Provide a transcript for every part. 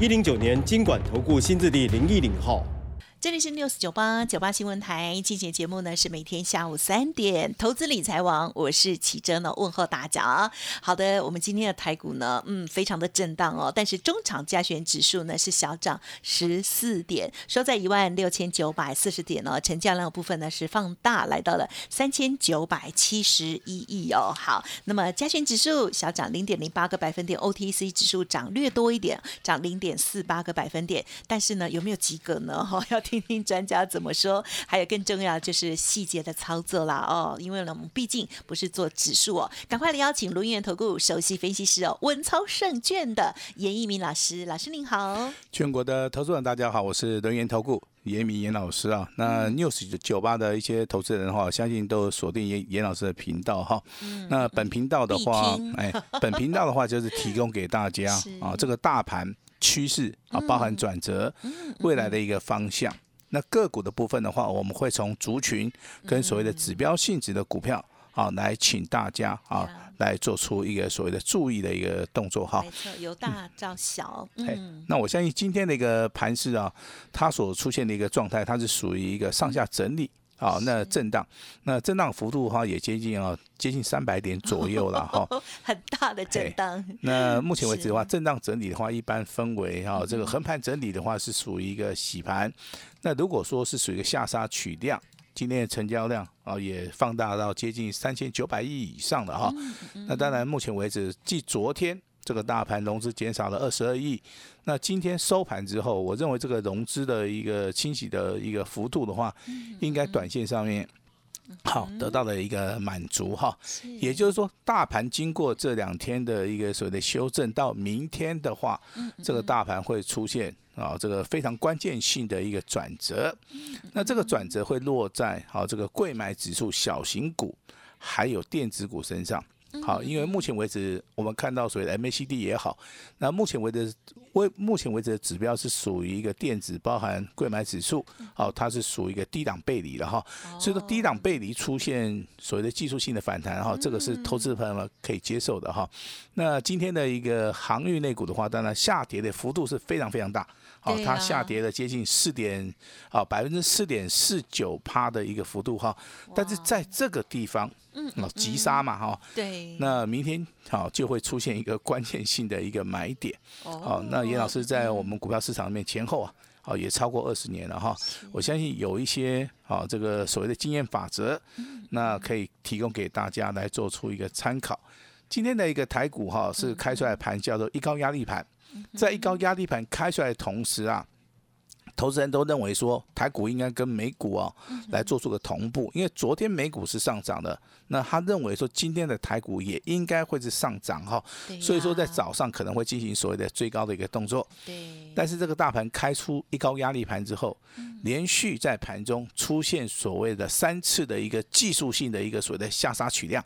一零九年经管投顾新字第零一零号。这里是 news 九八九八新闻台，今天节目呢是每天下午三点，投资理财王，我是启珍呢，问候大家。好的，我们今天的台股呢，嗯，非常的震荡哦，但是中场加权指数呢是小涨十四点，收在一万六千九百四十点哦，成交量部分呢是放大，来到了三千九百七十一亿哦。好，那么加权指数小涨零点零八个百分点，OTC 指数涨略多一点，涨零点四八个百分点，但是呢，有没有及格呢？哈，要。听听专家怎么说，还有更重要就是细节的操作啦哦，因为呢，我们毕竟不是做指数哦，赶快来邀请轮源投顾首席分析师哦，稳操胜券的严一鸣老师，老师您好，全国的投资人大家好，我是轮源投顾严明严老师啊，那 news 酒吧的一些投资人的话，相信都锁定严严老师的频道哈，那本频道的话，哎，本频道的话就是提供给大家 啊，这个大盘。趋势啊，包含转折，未来的一个方向。那个股的部分的话，我们会从族群跟所谓的指标性质的股票啊，来请大家啊，来做出一个所谓的注意的一个动作哈。没错，由大到小。嗯，那我相信今天的一个盘势啊，它所出现的一个状态，它是属于一个上下整理。好，那震荡，那震荡幅度的话也接近啊，接近三百点左右了哈，很大的震荡。那目前为止的话，震荡整理的话，一般分为哈，这个横盘整理的话是属于一个洗盘。那如果说是属于一个下杀取量，今天的成交量啊也放大到接近三千九百亿以上的哈。那当然，目前为止，继昨天。这个大盘融资减少了二十二亿，那今天收盘之后，我认为这个融资的一个清洗的一个幅度的话，应该短线上面好得到了一个满足哈。也就是说，大盘经过这两天的一个所谓的修正，到明天的话，这个大盘会出现啊这个非常关键性的一个转折。那这个转折会落在好这个贵买指数、小型股还有电子股身上。好，因为目前为止，我们看到所谓的 MACD 也好，那目前为止为目前为止的指标是属于一个电子，包含贵买指数，好，它是属于一个低档背离的哈。所以说低档背离出现所谓的技术性的反弹哈，这个是投资朋友们可以接受的哈。那今天的一个航运类股的话，当然下跌的幅度是非常非常大，好，它下跌了接近四点啊百分之四点四九趴的一个幅度哈。但是在这个地方。嗯，哦，急杀嘛，哈，对，那明天好就会出现一个关键性的一个买点，哦，那严老师在我们股票市场里面前后啊，哦也超过二十年了哈，我相信有一些啊这个所谓的经验法则，那可以提供给大家来做出一个参考。今天的一个台股哈是开出来盘叫做一高压力盘，在一高压力盘开出来的同时啊。投资人都认为说台股应该跟美股啊来做出个同步，因为昨天美股是上涨的，那他认为说今天的台股也应该会是上涨哈，所以说在早上可能会进行所谓的最高的一个动作。对，但是这个大盘开出一高压力盘之后，连续在盘中出现所谓的三次的一个技术性的一个所谓的下杀取量，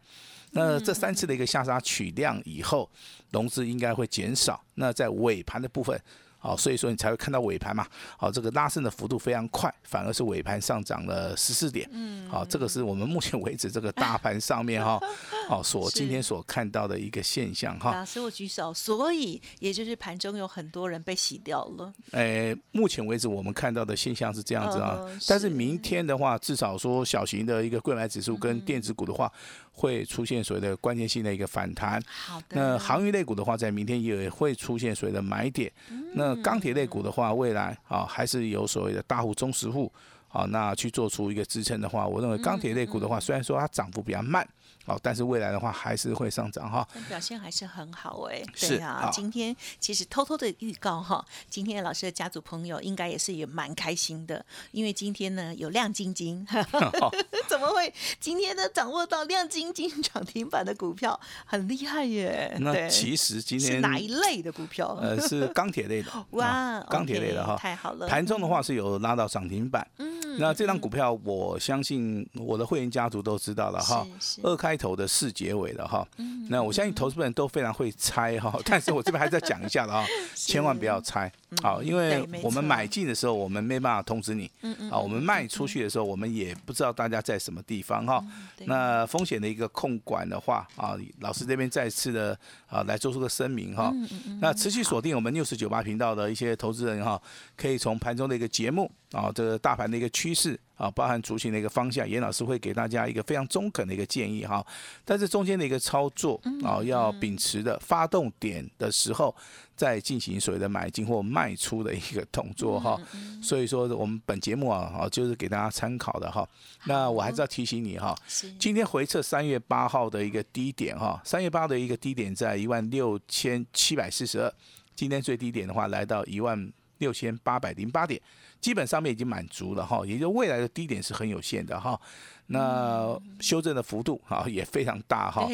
那这三次的一个下杀取量以后，融资应该会减少，那在尾盘的部分。好，所以说你才会看到尾盘嘛。好，这个拉升的幅度非常快，反而是尾盘上涨了十四点。嗯，好，这个是我们目前为止这个大盘上面哈，好 所今天所看到的一个现象哈。老师，我举手，所以也就是盘中有很多人被洗掉了。诶，目前为止我们看到的现象是这样子啊，但是明天的话，至少说小型的一个贵买指数跟电子股的话。会出现所谓的关键性的一个反弹。好的。那航运类股的话，在明天也会出现所谓的买点。那钢铁类股的话，未来啊还是有所谓的大户、中实户啊，那去做出一个支撑的话，我认为钢铁类股的话，虽然说它涨幅比较慢好，但是未来的话还是会上涨哈。表现还是很好哎、是对啊，今天其实偷偷的预告哈，今天老师的家族朋友应该也是也蛮开心的，因为今天呢有亮晶晶，怎么会今天呢掌握到亮晶晶 涨停板的股票，很厉害耶！那其实今天是哪一类的股票？呃是钢铁类的，哇啊，钢铁类的哈，太好了盘中的话是有拉到涨停板，嗯那这张股票我相信我的会员家族都知道了哈二开头的四结尾的哈，嗯。那我相信投资人都非常会猜哈，但是我这边还是要讲一下的哈，千万不要猜，好，因为我们买进的时候我们没办法通知你，嗯嗯啊，我们卖出去的时候我们也不知道大家在什么地方哈，那风险的一个控管的话啊，老师这边再次的啊来做出个声明哈。嗯那持续锁定我们六十九八频道的一些投资人哈，可以从盘中的一个节目啊，这个大盘的一个趋势啊，包含族群的一个方向，严老师会给大家一个非常中肯的一个建议哈。但是中间的一个操作啊，要秉持的发动点的时候，再进行所谓的买进或卖出的一个动作哈。所以说我们本节目啊，啊就是给大家参考的哈。那我还是要提醒你哈，今天回测三月八号的一个低点哈，三月八的一个低点在一万六千七百四十二，今天最低点的话来到一万六千八百零八点，基本上面已经满足了哈，也就未来的低点是很有限的哈。那修正的幅度啊也非常大哈，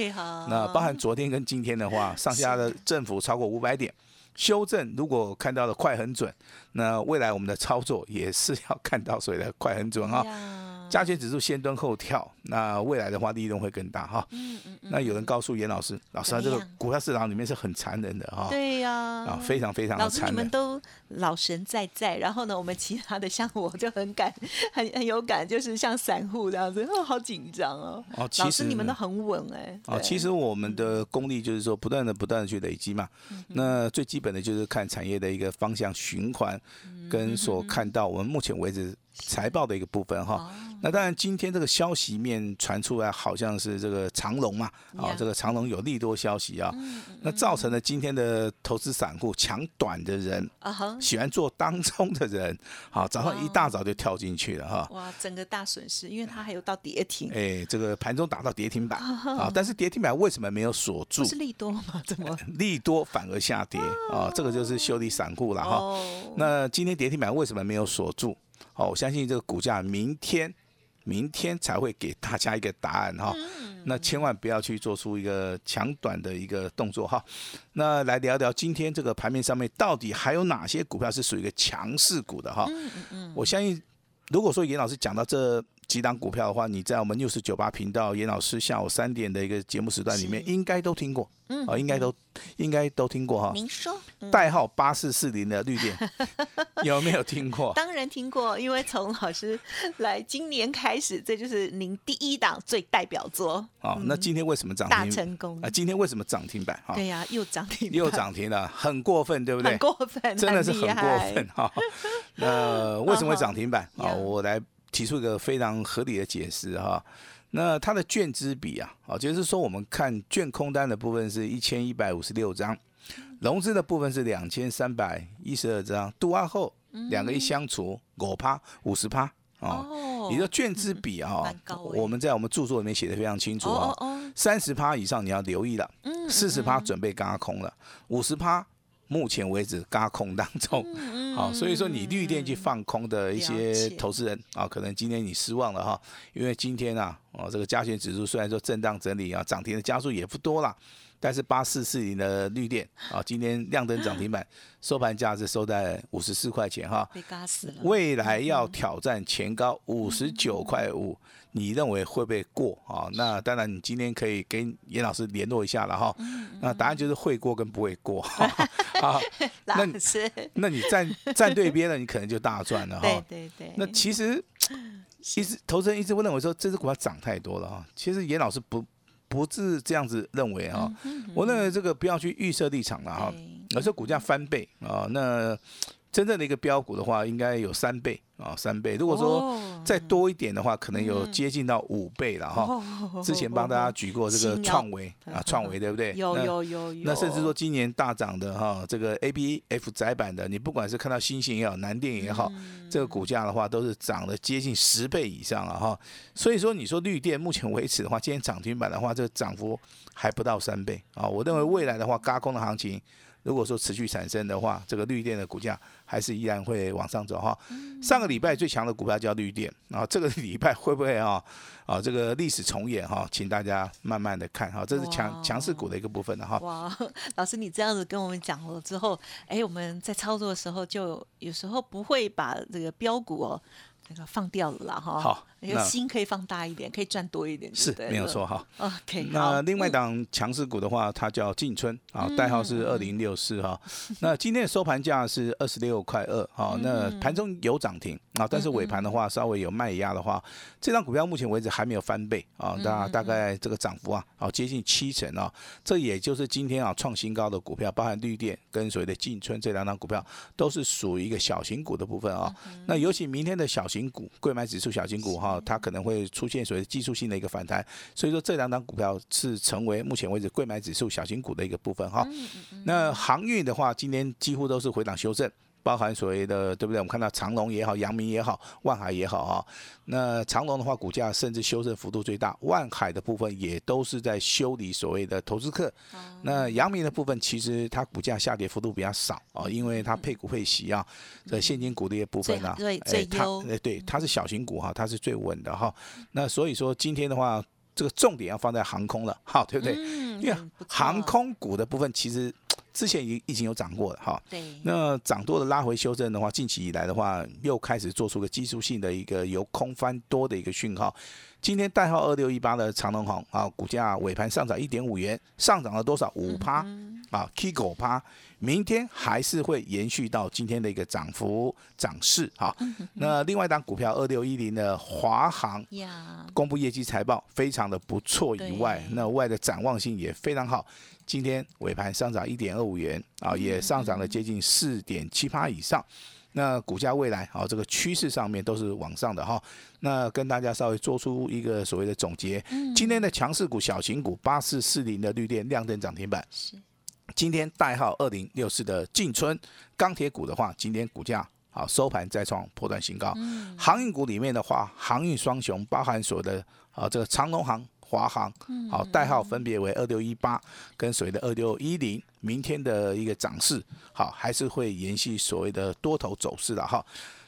那包含昨天跟今天的话，上下的振幅超过五百点。修正如果看到的快很准，那未来我们的操作也是要看到所谓的快很准哈。呀加权指数先蹲后跳，那未来的话利润会更大哈。嗯嗯嗯，那有人告诉严老师，老师啊这个股票市场里面是很残忍的哈，对呀、啊，非常非常的老师，你残忍。们都老神在在，然后呢，我们其他的像我就很感，很很有感，就是像散户这样子，哦，好紧张哦。哦，其老实师你们都很稳哎。哦，其实我们的功力就是说，不断的不断的去累积嘛。嗯那最基本的就是看产业的一个方向循环，嗯跟所看到我们目前为止财报的一个部分哈。哦那当然，今天这个消息面传出来，好像是这个长隆嘛，啊呀，这个长隆有利多消息啊，嗯那造成了今天的投资散户抢短的人，啊哈，喜欢做当中的人，好，早上一大早就跳进去了哈。哇，整个大损失，因为它还有到跌停，哎，这个盘中打到跌停板啊，但是跌停板为什么没有锁住？是利多吗？怎么？利多反而下跌啊，这个就是修理散户了哈。哦，那今天跌停板为什么没有锁住？哦，我相信这个股价明天明天才会给大家一个答案哈。那千万不要去做出一个抢短的一个动作哈。那来聊聊今天这个盘面上面到底还有哪些股票是属于一个强势股的哈？我相信，如果说严老师讲到这几档股票的话，你在我们六十九八频道严老师下午三点的一个节目时段里面，是应该都听过，嗯啊，应该都应该都听过哈。您说，嗯代号八四四零的绿电，有没有听过？当然听过，因为从老师来今年开始，这就是您第一档最代表作，哦，那今天为什么涨大停？成功啊，。今天为什么涨停板？哈，对呀、又涨停，又涨停了，很过分，对不对很？过分，真的是很厉过分哈。那为什么会涨停板啊？呀 我来提出一个非常合理的解释哈。那它的券资比啊，啊，就是说我们看券空单的部分是一千一百五十六张，融资的部分是两千三百一十二张，度完后两个一相除，五趴五十趴哦。哦，你的券资比啊 我们在我们著作里面写的非常清楚啊三十趴以上你要留意了，嗯四十趴准备嘎空了，五十趴目前为止嘎空当中。好，所以说你绿电去放空的一些投资人啊，可能今天你失望了哈，因为今天啊，哦这个加权指数虽然说震荡整理啊，涨停的家数也不多啦，但是八四四零的绿电啊，今天亮灯涨停板，收盘价是收在五十四块钱哈，被嘎死了。未来要挑战前高五十九块五，你认为会不会过啊？那当然，你今天可以跟严老师联络一下了哈。那答案就是会过跟不会过啊。那老师，那你站站对边了，你可能就大赚了对哈。对对，那其实一直投资人一直会认为说这只股票涨太多了哈。其实严老师不不是这样子认为哈。我认为这个不要去预设立场了哈。哦而是股价翻倍啊，那真正的一个标股的话，应该有三倍啊，三倍。如果说哦再多一点的话，可能有接近到五倍了哈。哦之前帮大家举过这个创维啊，创维对不对？有那有有有，那甚至说今年大涨的哈，这个 A B F 窄板的，你不管是看到星星也好，南电也好，这个股价的话都是涨了接近十倍以上了哈。所以说，你说绿电目前为止的话，今天涨停板的话，这个涨幅还不到三倍啊。我认为未来的话，嘎空的行情。如果说持续产生的话，这个绿电的股价还是依然会往上走哈。上个礼拜最强的股票叫绿电，然后这个礼拜会不会啊啊这个历史重演哈？请大家慢慢的看哈，这是强强势股的一个部分的哈。哇，老师，你这样子跟我们讲了之后，哎，我们在操作的时候就有时候不会把这个标股哦。那个放掉了啦哈，好那那个心可以放大一点，可以赚多一点，是没有错。哈。OK，那另外一档强势股的话，它叫进春啊，代号是二零六四哈。那今天的收盘价是二十六块二哈，那盘中有涨停啊，但是尾盘的话稍微有卖压的话，这张股票目前为止还没有翻倍啊，大大概这个涨幅啊，啊接近七成啊，这也就是今天啊创新高的股票，包含绿电跟所谓的进春这两档股票，都是属于一个小型股的部分啊。那尤其明天的小型股，贵买指数小型股哈，它可能会出现所谓技术性的一个反弹，所以说这两档股票是成为目前为止贵买指数小型股的一个部分哈。那航运的话，今天几乎都是回档修正。包含所谓的对不对？我们看到长隆也好，阳明也好，万海也好哈。那长隆的话，股价甚至修正幅度最大，万海的部分也都是在修理所谓的投资客。那阳明的部分，其实它股价下跌幅度比较少啊，因为它配股配息啊，这现金股的一些部分啊，最哎它最优哎对，它是小型股哈，它是最稳的哈。那所以说今天的话，这个重点要放在航空了，哈，对不对？嗯，因为航空股的部分其实之前已已经有涨过了哈。对，那涨多的拉回修正的话，近期以来的话，又开始做出个技术性的一个由空翻多的一个讯号。今天代号二六一八的长隆行啊，股价尾盘上涨一点五元，上涨了多少？五趴啊，K 狗趴。明天还是会延续到今天的一个涨幅涨势哈。那另外一档股票二六一零的华航呀，公布业绩财报非常的不错以外，那外的展望性也非常好。今天尾盘上涨一点二五元啊，也上涨了接近四点七八以上。那股价未来啊，这个趋势上面都是往上的哈。那跟大家稍微做出一个所谓的总结，今天的强势股、小型股八四四零的绿电亮灯涨停板，是今天代号二零六四的进春钢铁股的话，今天股价好收盘再创破断新高。航运股里面的话，航运双雄包含所有的啊这个长龙航、华航，好代号分别为二六一八跟所谓的二六一零。明天的一个涨势，好还是会延续所谓的多头走势的哈。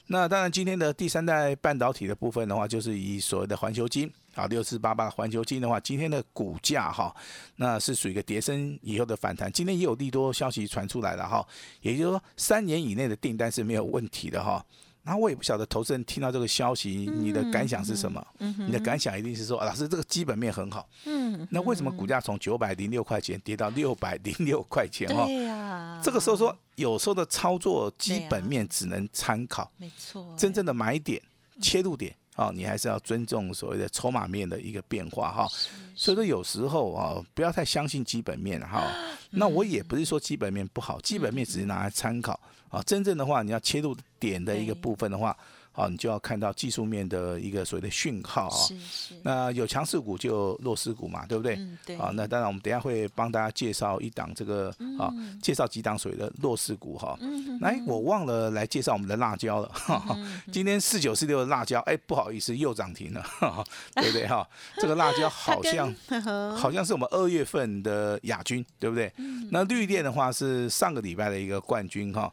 那当然，今天的第三代半导体的部分的话，就是以所谓的环球金啊，六四八八环球金的话，今天的股价哈，那是属于一个跌升以后的反弹。今天也有利多消息传出来了哈，也就是说三年以内的订单是没有问题的哈。然后我也不晓得投资人听到这个消息，你的感想是什么？你的感想一定是说，啊老师这个基本面很好。嗯，那为什么股价从九百零六块钱跌到六百零六块钱哈？这个时候说，有时候的操作基本面只能参考，没错，真正的买点、切入点啊，你还是要尊重所谓的筹码面的一个变化哈。所以说有时候啊，不要太相信基本面哈。那我也不是说基本面不好，基本面只是拿来参考啊。真正的话，你要切入点的一个部分的话，啊，你就要看到技术面的一个所谓的讯号啊。是是，那有强势股就弱势股嘛，对不对？嗯对啊，那当然我们等一下会帮大家介绍一档这个啊，嗯介绍几档所谓的弱势股哈。来，我忘了来介绍我们的辣椒了。哈哈嗯 今天四九四六的辣椒，哎，不好意思，又涨停了，对不对哈？这个辣椒好像 好像是我们二月份的亚军，对不对？嗯那绿电的话是上个礼拜的一个冠军哈。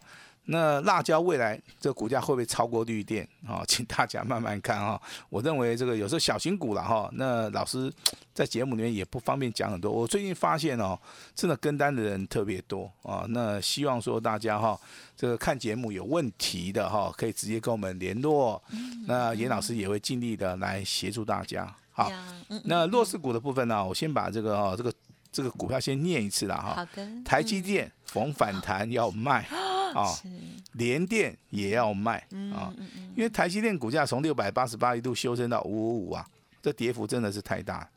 那辣椒未来这个股价会不会超过绿电啊？请大家慢慢看哈。我认为这个有时候小型股了哈，那老师在节目里面也不方便讲很多。我最近发现哦，真的跟单的人特别多啊。那希望说大家哈，这个看节目有问题的哈，可以直接跟我们联络。那严老师也会尽力的来协助大家。好，嗯，那弱势股的部分呢，我先把这个哦，这个这个股票先念一次了哈。好的，台积电逢反弹要卖 啊，是联电也要卖啊，因为台积电股价从六百八十八一度修正到五五五啊，这跌幅真的是太大。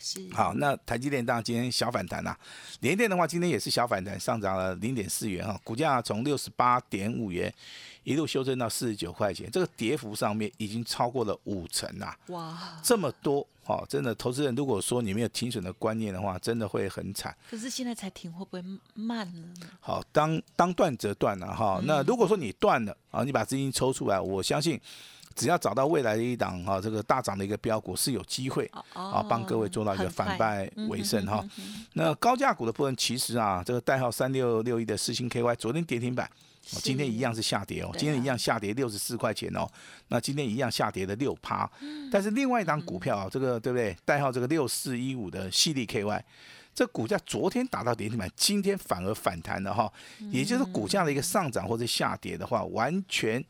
是好，那台积电当然今天小反弹啦、联电的话今天也是小反弹，上涨了零点四元哈，股价从六十八点五元一路修正到四十九块钱，这个跌幅上面已经超过了五成啦、哇！这么多哦，真的，投资人如果说你没有停损的观念的话，真的会很惨。可是现在才停，会不会慢了呢？好，当当断则断了哈。嗯那如果说你断了啊，你把资金抽出来，我相信只要找到未来的一档哈，这个大涨的一个标股是有机会哦啊，帮各位做到一个反败嗯为胜哈。那高价股的部分，其实啊，这个代号三六六一的四星 KY 昨天跌停板。哦今天一样是下跌哦，今天一样下跌六十四块钱哦。那今天一样下跌的六趴，嗯但是另外一档股票啊，这个对不对？代号这个六四一五的系利 KY，这股价昨天打到跌停板，今天反而反弹了哈。也就是股价的一个上涨或者下跌的话，完全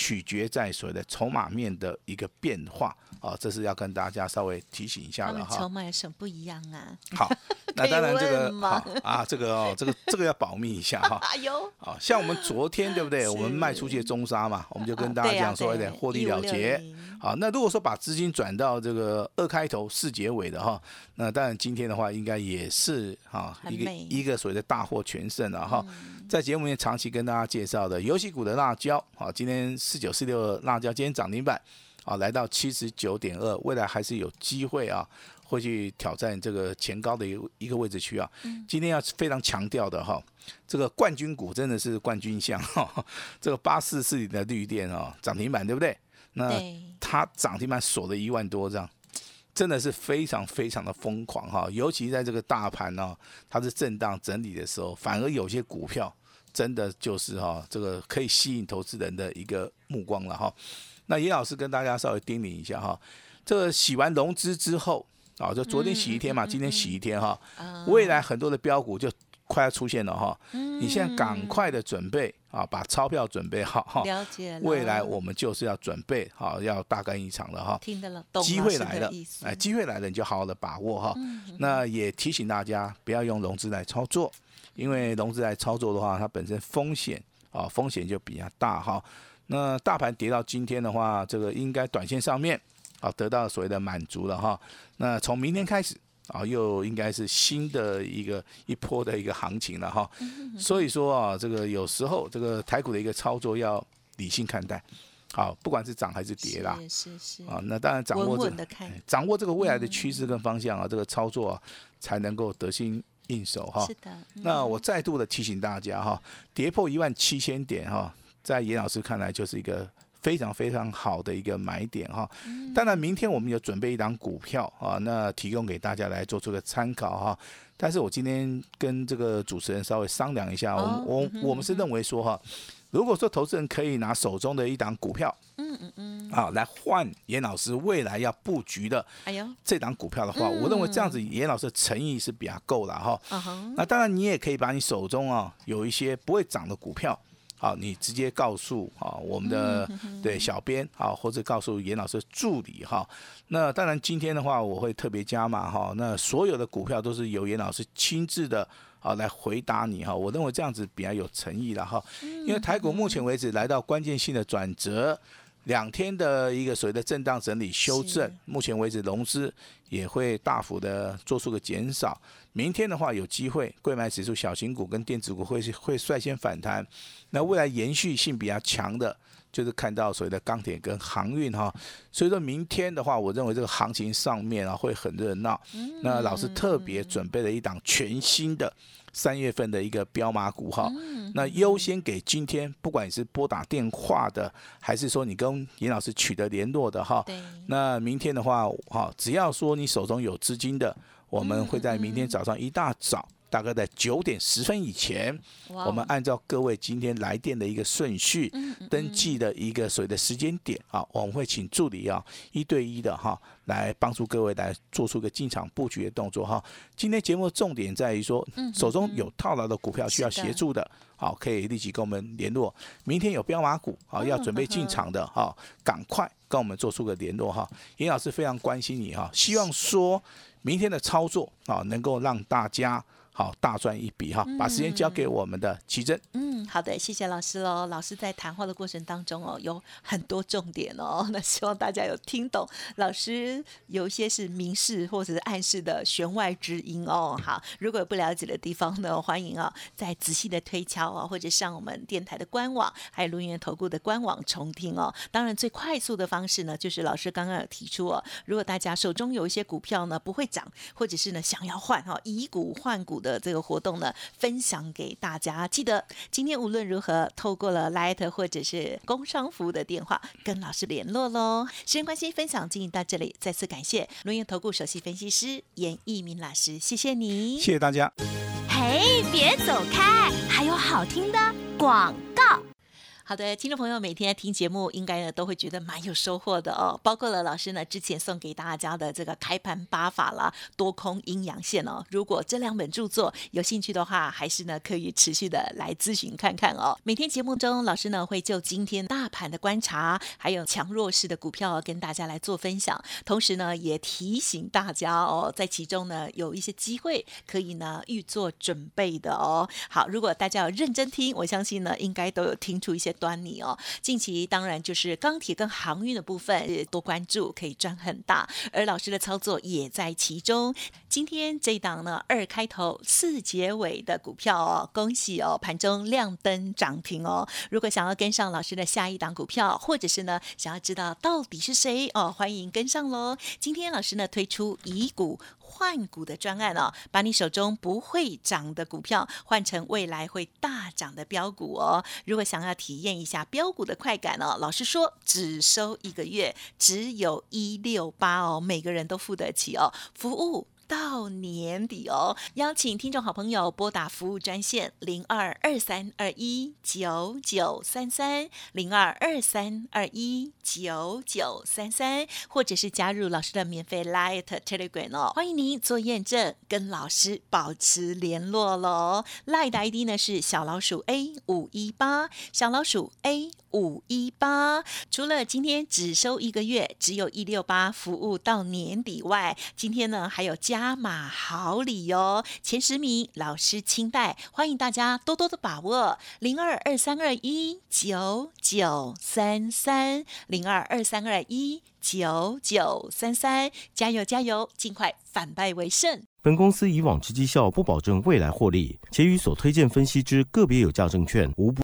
取决在所谓的筹码面的一个变化啊，这是要跟大家稍微提醒一下的哈筹。码有什么不一样啊？好，那当然这个好啊，这个哦，这个这个要保密一下哈。哎呦，好像我们昨天对不对？我们卖出去的中沙嘛，我们就跟大家讲说，一点获利了结。1560好，那如果说把资金转到这个二开头四结尾的哈，那当然今天的话应该也是哈一个一个所谓的大获全胜了哈。在节目里面长期跟大家介绍的游戏股的辣椒，好，今天四九四六辣椒今天涨停板，啊，来到七十九点二，未来还是有机会啊，会去挑战这个前高的一个一个位置区啊。今天要非常强调的哈，这个冠军股真的是冠军相哈，这个八四四零的绿电啊，涨停板对不对？那，它涨停板锁了一万多张，真的是非常非常的疯狂哈。尤其在这个大盘呢、它是震荡整理的时候，反而有些股票真的就是哈，这个可以吸引投资人的一个目光了哈。那严老师跟大家稍微叮咛一下哈，这个洗完融资之后啊，就昨天洗一天嘛，今天洗一天哈，啊未来很多的标股就快要出现了哈。嗯你现在赶快的准备啊，把钞票准备好哈。了解了，未来我们就是要准备好，要大干一场了哈。听得了，懂机会来了哎，机会来了，你就好好的把握哈。嗯那也提醒大家不要用融资来操作，因为融资来操作的话，它本身风险啊风险就比较大哈。那大盘跌到今天的话，这个应该短线上面啊得到所谓的满足了哈。那从明天开始啊，又应该是新的一个一波的一个行情了哈。所以说啊，这个有时候这个台股的一个操作要理性看待，好，不管是涨还是跌啦。是是是，啊，那当然掌握稳这稳的看，掌握这个未来的趋势跟方向啊，这个操作、啊、才能够得心应手哈是。的，嗯那我再度的提醒大家哈，跌破一万七千点哈，在严老师看来就是一个非常非常好的一个买点哈。当然，明天我们有准备一档股票啊，那提供给大家来做出个参考哈。但是我今天跟这个主持人稍微商量一下，我我我们是认为说哈，如果说投资人可以拿手中的一档股票，嗯嗯嗯，啊，来换严老师未来要布局的哎呦，这档股票的话，我认为这样子严老师的诚意是比较够了哈。嗯，那当然，你也可以把你手中啊有一些不会涨的股票，好，你直接告诉啊我们的对小编啊，或者告诉严老师助理哈。那当然，今天的话我会特别加码哈。那所有的股票都是由严老师亲自的。啊，来回答你哈，我认为这样子比较有诚意了哈，因为台股目前为止来到关键性的转折，两天的一个所谓的震荡整理修正，目前为止融资也会大幅的做出个减少。明天的话有机会，贵买指数、小型股跟电子股会会率先反弹。那未来延续性比较强的，就是看到所谓的钢铁跟航运哈。所以说明天的话，我认为这个行情上面啊会很热闹。那老师特别准备了一档全新的三月份的一个标马股哈。那优先给今天，不管你是拨打电话的，还是说你跟严老师取得联络的哈。对，那明天的话，哈，只要说你手中有资金的，我们会在明天早上一大早，大概在九点十分以前，我们按照各位今天来电的一个顺序，登记的一个所谓的时间点啊，我们会请助理啊一对一的哈来帮助各位来做出个进场布局的动作哈。今天节目的重点在于说嗯，手中有套牢的股票需要协助的，好，可以立即跟我们联络。明天有标码股啊要准备进场的哈，赶快跟我们做出个联络哈。严老师非常关心你哈，希望说明天的操作啊能够让大家。好大赚一笔哈。把时间交给我们的奇珍。嗯，好的，谢谢老师喽。老师在谈话的过程当中哦，有很多重点哦，那希望大家有听懂。老师有一些是明示或者是暗示的弦外之音哦。好，如果有不了解的地方呢，欢迎啊再仔细的推敲啊，或者上我们电台的官网，还有录音投顾的官网重听哦。当然，最快速的方式呢，就是老师刚刚有提出哦，如果大家手中有一些股票呢不会涨，或者是呢想要换哈以股换股的这个活动呢，分享给大家。记得今天无论如何，透过了 Light 或者是工商服务的电话跟老师联络喽。时间关系，分享进行到这里，再次感谢龙岩投顾首席分析师严一鸣老师，谢谢你，谢谢大家。嘿，别走开，还有好听的广告。好的，听众朋友，每天听节目应该呢都会觉得蛮有收获的哦。包括了老师呢之前送给大家的这个开盘八法啦、多空阴阳线哦。如果这两本著作有兴趣的话，还是呢可以持续的来咨询看看哦。每天节目中，老师呢会就今天大盘的观察，还有强弱势的股票跟大家来做分享，同时呢也提醒大家哦，在其中呢有一些机会可以呢预做准备的哦。好，如果大家有认真听，我相信呢应该都有听出一些。端倪哦，近期当然就是钢铁跟航运的部分多关注，可以赚很大。而老师的操作也在其中。今天这档呢，二开头四结尾的股票哦，恭喜哦，盘中亮灯涨停哦。如果想要跟上老师的下一档股票，或者是呢想要知道到底是谁哦，欢迎跟上喽。今天老师呢推出以股。换股的专案哦，把你手中不会涨的股票换成未来会大涨的标股哦。如果想要体验一下标股的快感哦，老实说，只收一个月，只有一六八哦，每个人都付得起哦，服务。到年底哦，邀请听众好朋友拨打服务专线零二二三二一九九三三零二二三二一九九三三，或者是加入老师的免费 Light Telegram 哦，欢迎您做验证，跟老师保持联络喽。Light 的 ID 呢是小老鼠 A 五一八，小老鼠 A 五一八。除了今天只收一个月，只有一六八服务到年底外，今天呢还有加。加码好礼哟！前十名老师清代，欢迎大家多多的把握。零二二三二一九九三三，零二二三二一九九三三，加油加油，尽快反败为胜。本公司以往之绩效不保证未来获利，且与所推荐分析之个别有价证券无不。